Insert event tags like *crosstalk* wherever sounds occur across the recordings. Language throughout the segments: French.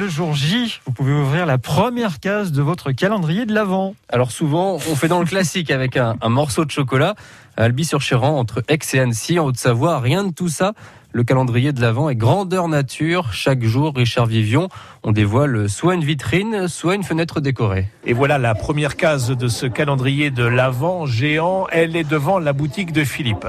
Le jour J, vous pouvez ouvrir la première case de votre calendrier de l'Avent. Alors souvent, on fait dans le classique avec un, un morceau de chocolat. À Albi-sur-Chéran, entre Aix et Annecy, en Haute-Savoie, rien de tout ça. Le calendrier de l'Avent est grandeur nature. Chaque jour, Richard Vivion, on dévoile soit une vitrine, soit une fenêtre décorée. Et voilà la première case de ce calendrier de l'Avent géant. Elle est devant la boutique de Philippe.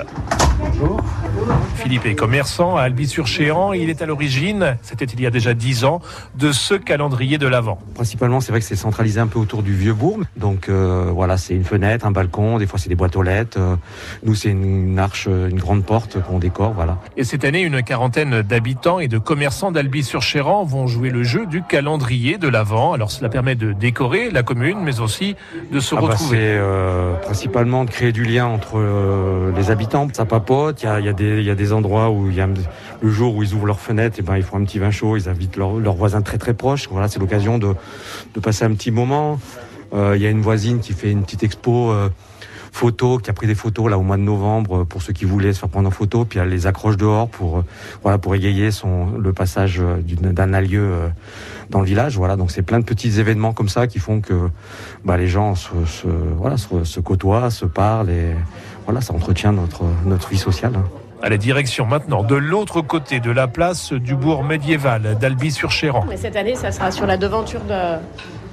Philippe est commerçant à Albi-sur-Chéran. Il est à l'origine, c'était il y a déjà dix ans, de ce calendrier de l'Avent. Principalement, c'est vrai que c'est centralisé un peu autour du vieux bourg. Donc euh, voilà, c'est une fenêtre, un balcon, des fois c'est des boîtes aux lettres. Euh, nous, c'est une, arche, une grande porte qu'on décore, voilà. Et cette année, une quarantaine d'habitants et de commerçants d'Albi-sur-Chéran vont jouer le jeu du calendrier de l'Avent. Alors cela permet de décorer la commune, mais aussi de se Ah bah, retrouver. c'est euh, principalement de créer du lien entre euh, les habitants. Ça papote, il y a, des- endroits où le jour où ils ouvrent leurs fenêtres, et ben ils font un petit vin chaud, ils invitent leurs voisins très très proches. Voilà, c'est l'occasion de, de passer un petit moment. Euh, Il y a une voisine qui fait une petite expo euh, photo, qui a pris des photos là au mois de novembre euh, pour ceux qui voulaient se faire prendre en photo, puis elle les accroche dehors pour euh, voilà pour égayer son le passage euh, d'un allieu euh, dans le village. Voilà, donc c'est plein de petits événements comme ça qui font que bah, les gens se, se- voilà se, se côtoient, se parlent et voilà ça entretient notre notre vie sociale. À la direction maintenant de l'autre côté de la place du bourg médiéval d'Albi-sur-Chéran. Mais cette année, ça sera sur la devanture de-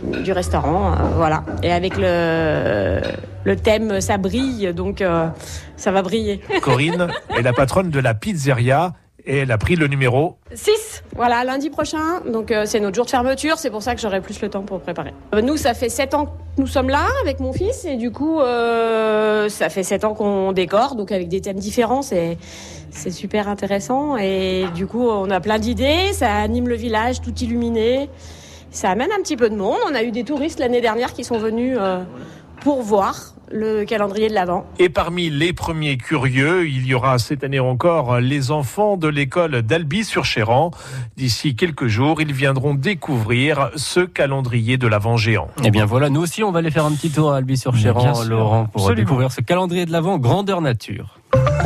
du restaurant, euh, voilà. Et avec le, le thème, ça brille, donc euh, ça va briller. *laughs* Corinne est la patronne de la pizzeria et elle a pris le numéro 6, voilà, lundi prochain. Donc euh, c'est notre jour de fermeture, c'est pour ça que j'aurai plus le temps pour préparer. Euh, nous, ça fait 7 ans que nous sommes là avec mon fils et du coup, euh, ça fait 7 ans qu'on décore, donc avec des thèmes différents, c'est c'est super intéressant et du coup, on a plein d'idées, ça anime le village tout illuminé. Ça amène un petit peu de monde. On a eu des touristes l'année dernière qui sont venus euh, pour voir le calendrier de l'Avent. Et parmi les premiers curieux, il y aura cette année encore les enfants de l'école d'Albi-sur-Chéran. D'ici quelques jours, ils viendront découvrir ce calendrier de l'Avent géant. Eh bien voilà, nous aussi, on va aller faire un petit tour à Bien Albi-sur-Chéran, sûr, Laurent, pour absolument. découvrir ce calendrier de l'Avent grandeur nature.